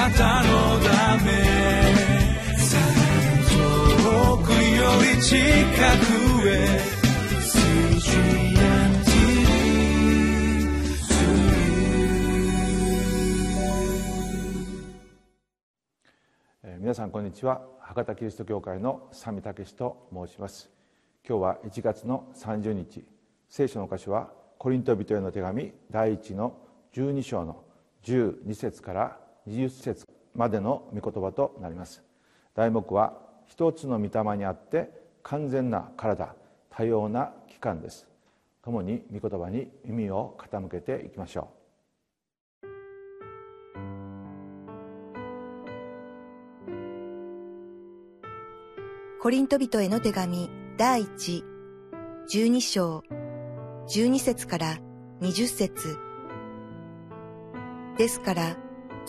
なたのため。遠くより近くへ。皆さんこんにちは。博多キリスト教会の三見武と申します。今日は1月の30日。聖書の箇所はコリント人への手紙第1の12章の12節から20節までの御言葉となります。題目は一つの御霊にあって完全な体多様な器官です。共に御言葉に耳を傾けていきましょう。コリント人への手紙第一12章12節から20節。ですから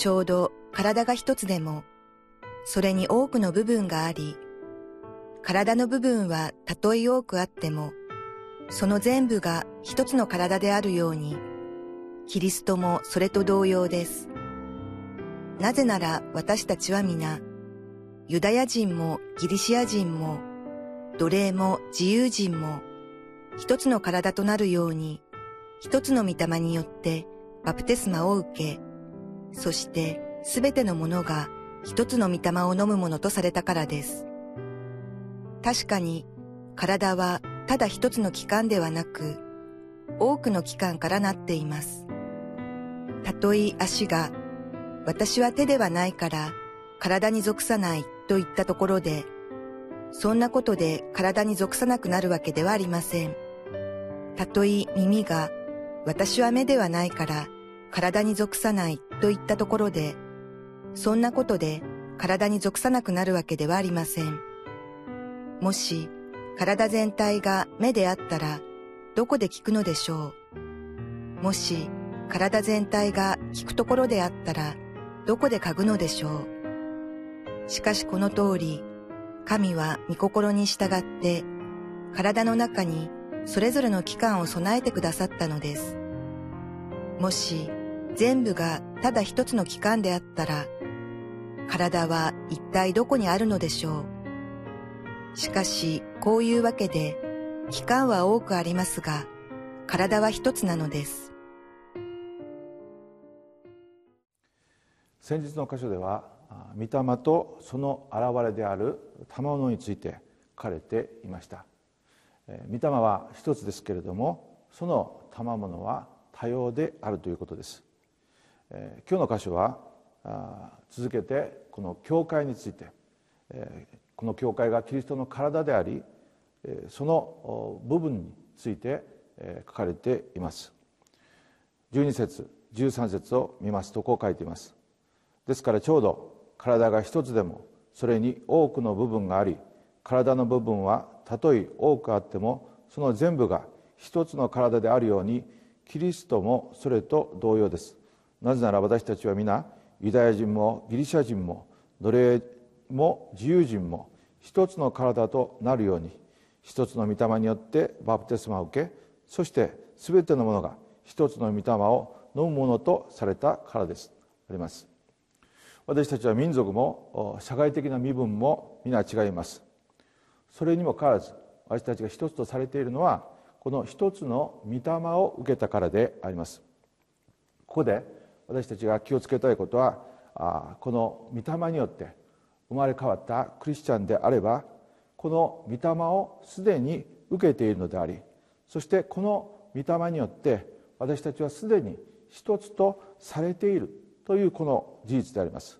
ちょうど体が一つでもそれに多くの部分があり体の部分はたとえ多くあってもその全部が一つの体であるように、キリストもそれと同様です。なぜなら私たちは皆、ユダヤ人もギリシア人も、奴隷も自由人も、一つの体となるように、一つの御霊によってバプテスマを受け、そしてすべてのものが一つの御霊を飲むものとされたからです。確かに体はただ一つの器官ではなく、多くの器官からなっています。たとえ足が、私は手ではないから体に属さないと言ったところで、そんなことで体に属さなくなるわけではありません。たとえ耳が、私は目ではないから体に属さないと言ったところで、そんなことで体に属さなくなるわけではありません。もし、体全体が目であったら、どこで聞くのでしょう。もし、体全体が聞くところであったら、どこで嗅ぐのでしょう。しかしこの通り、神は御心に従って、体の中にそれぞれの器官を備えてくださったのです。もし、全部がただ一つの器官であったら、体は一体どこにあるのでしょう。しかし、こういうわけで、期間は多くありますが、体は一つなのです。先日の箇所では、御霊とその現れである賜物について書かれていました。御霊は一つですけれども、その賜物は多様であるということです。え今日の箇所は、続けてこの教会について、えこの教会がキリストの体でありえその部分についてえ書かれています。12節13節を見ますとこう書いています。ですからちょうど体が一つでもそれに多くの部分があり体の部分はたとえ多くあってもその全部が一つの体であるようにキリストもそれと同様です。なぜなら私たちは皆ユダヤ人もギリシャ人も奴隷も自由人も一つの体となるように一つの御霊によってバプテスマを受けそして全てのものが一つの御霊を飲むものとされたからです。あります。私たちは民族も社会的な身分も皆違います。それにもかかわらず私たちが一つとされているのはこの一つの御霊を受けたからであります。ここで私たちが気をつけたいことはこの御霊によって生まれ変わったクリスチャンであればこの御霊をすでに受けているのでありそしてこの御霊によって私たちはすでに一つとされているというこの事実であります。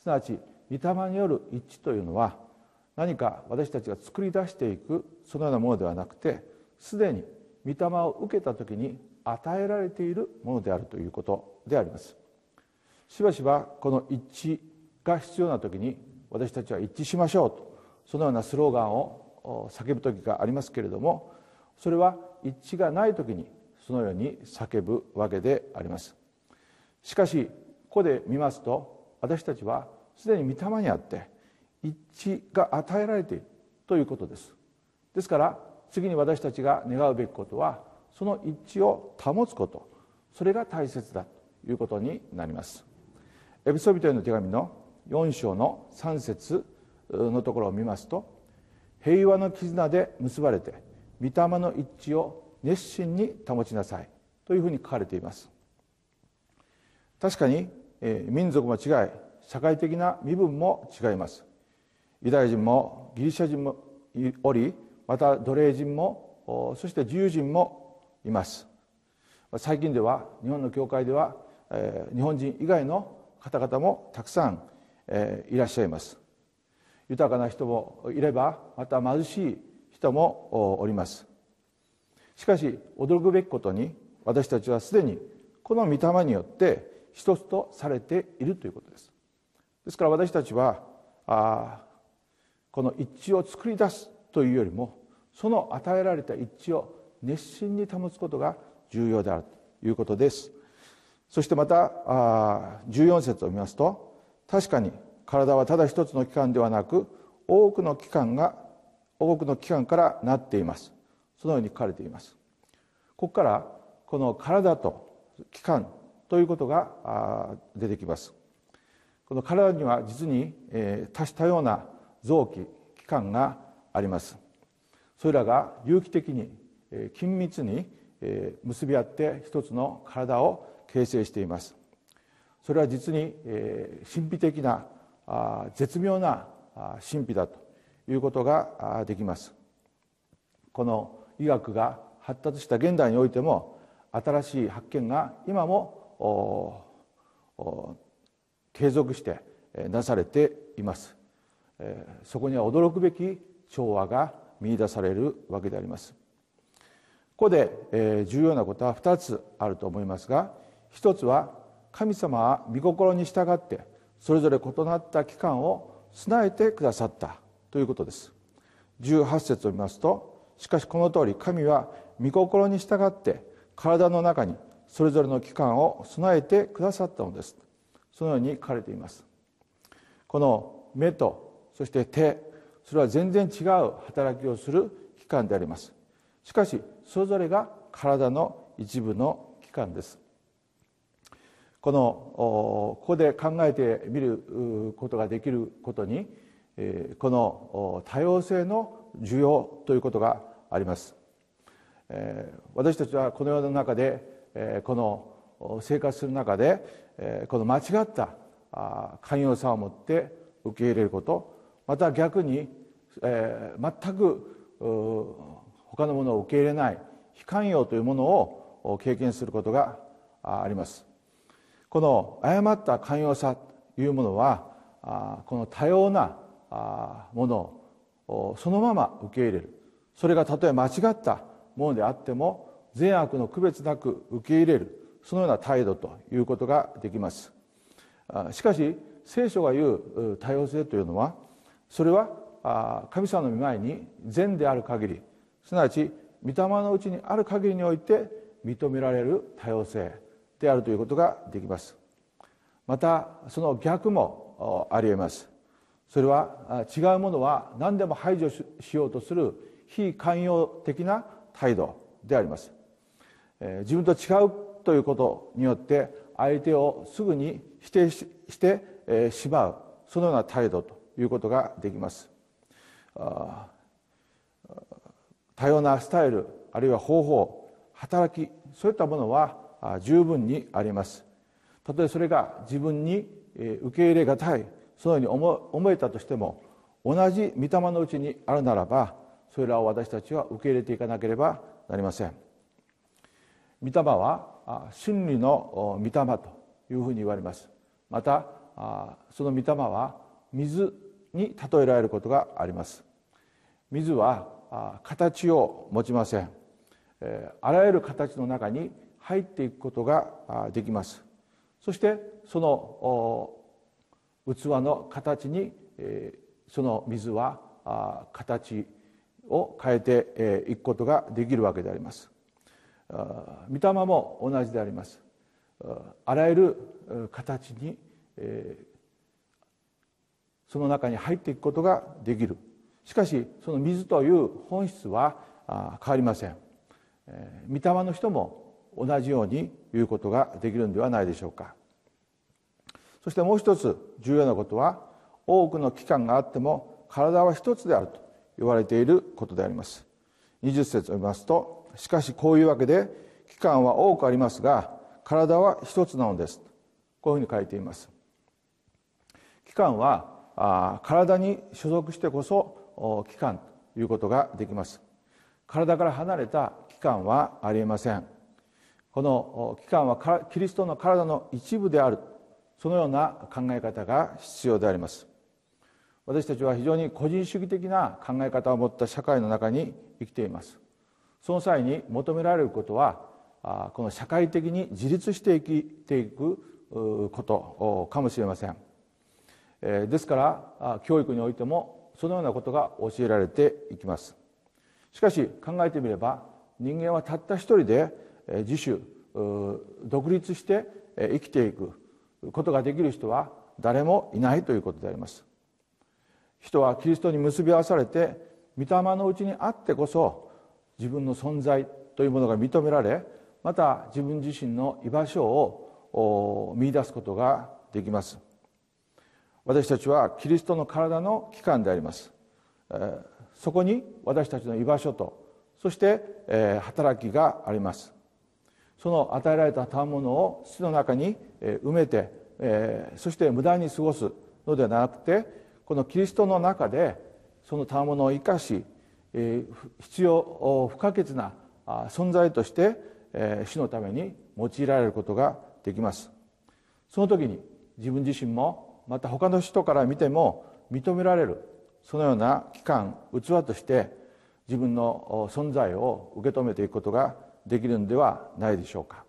すなわち御霊による一致というのは何か私たちが作り出していくそのようなものではなくてすでに御霊を受けた時に与えられているものであるということ。であります。しばしばこの一致が必要な時に私たちは一致しましょうとそのようなスローガンを叫ぶ時がありますけれどもそれは一致がない時にそのように叫ぶわけであります。しかしここで見ますと私たちはすでに御霊にあって一致が与えられているということです。ですから次に私たちが願うべきことはその一致を保つこと。それが大切だと。いうことになります。エピソビトへの手紙の4章の3節のところを見ますと平和の絆で結ばれて御霊の一致を熱心に保ちなさいというふうに書かれています。確かに、えー、民族も違い社会的な身分も違います。ユダヤ人もギリシャ人もおりまた奴隷人もそして自由人もいます。最近では日本の教会では、えー、日本人以外の方々もたくさん、えー、いらっしゃいます。豊かな人もいればまた貧しい人もおります。しかし驚くべきことに私たちはすでにこの御霊によって一つとされているということです。ですから私たちはあこの一致を作り出すというよりもその与えられた一致を熱心に保つことが重要であるということです。そしてまた14節を見ますと確かに体はただ一つの器官ではなく多くの器官が多くの器官からなっています。そのように書かれています。ここからこの体と器官ということが出てきます。この体には実に多種多様な臓器器官があります。それらが有機的に緊密に結び合って一つの体を形成しています。それは実に神秘的な絶妙な神秘だということができます。この医学が発達した現代においても新しい発見が今も継続してなされています。そこには驚くべき調和が見出されるわけであります。ここで重要なことは2つあると思いますが一つは神様は御心に従ってそれぞれ異なった期間を備えてくださったということです。18節を見ますとしかしこの通り神は御心に従って体の中にそれぞれの期間を備えてくださったのです。そのように書かれています。この目とそして手それは全然違う働きをする器官であります。しかしそれぞれが体の一部の器官です。このここで考えてみることができることにこの多様性の需要ということがあります。私たちはこの世の中でこの生活する中でこの間違った寛容さを持って受け入れることまた逆に全く他のものを受け入れない非寛容というものを経験することがあります。この誤った寛容さというものはこの多様なものをそのまま受け入れる。それがたとえ間違ったものであっても善悪の区別なく受け入れる。そのような態度ということができます。しかし聖書が言う多様性というのはそれは神様の御前に善である限りすなわち御霊のうちにある限りにおいて認められる多様性。であるということができます。またその逆もありえます。それは違うものは何でも排除しようとする非寛容的な態度であります。自分と違うということによって相手をすぐに否定してしまうそのような態度ということができます。多様なスタイルあるいは方法働きそういったものは十分にあります。たとえそれが自分に受け入れがたいそのように思えたとしても同じ御霊のうちにあるならばそれらを私たちは受け入れていかなければなりません。御霊は真理の御霊というふうに言われます。またその御霊は水に例えられることがあります。水は形を持ちません。あらゆる形の中に入っていくことができます。そしてその器の形にその水は形を変えていくことができるわけであります。御霊も同じであります。あらゆる形にその中に入っていくことができる。しかしその水という本質は変わりません。御霊の人も同じように言うことができるんではないでしょうか。そしてもう一つ重要なことは多くの器官があっても体は一つであると言われていることであります。20節を読みますとしかしこういうわけで器官は多くありますが体は一つなのです。こういうふうに書いています。器官はあ体に所属してこそ器官ということができます。体から離れた器官はありえません。この器官はキリストの体の一部である。そのような考え方が必要であります。私たちは非常に個人主義的な考え方を持った社会の中に生きています。その際に求められることはこの社会的に自立して生きていくことかもしれません。ですから教育においてもそのようなことが教えられていきます。しかし考えてみれば人間はたった一人で自主独立して生きていく。ことができる人は誰もいないということであります。人はキリストに結び合わされて御霊のうちにあってこそ自分の存在というものが認められまた自分自身の居場所を見出すことができます。私たちはキリストの体の器官であります。そこに私たちの居場所とそして働きがあります。その与えられた賜物を土の中に埋めてそして無駄に過ごすのではなくてこのキリストの中でその賜物を生かし必要不可欠な存在として主のために用いられることができます。その時に自分自身もまた他の人から見ても認められるそのような機関器として自分の存在を受け止めていくことができるのではないでしょうか。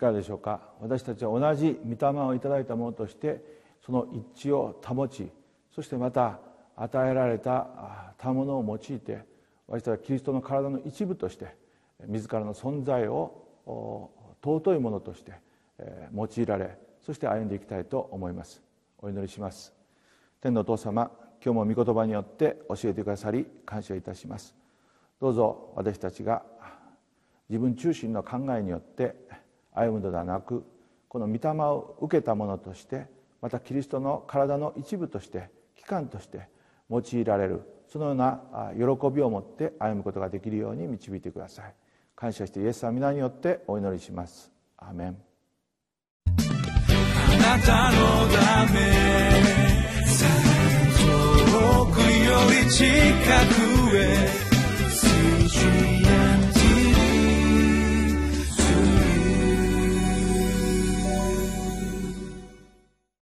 かがでしょうか。私たちは同じ御霊をいただいたものとしてその一致を保ちそしてまた与えられた賜物を用いて私たちはキリストの体の一部として自らの存在を尊いものとして用いられそして歩んでいきたいと思います。お祈りします。天のお父様今日も御言葉によって教えてくださり感謝いたします。どうぞ私たちが自分中心の考えによって歩むのではなくこの御霊を受けたものとしてまたキリストの体の一部として機関として用いられるそのような喜びを持って歩むことができるように導いてください。感謝してイエス様皆によってお祈りします。アメン。あなたのため遠くより近くへ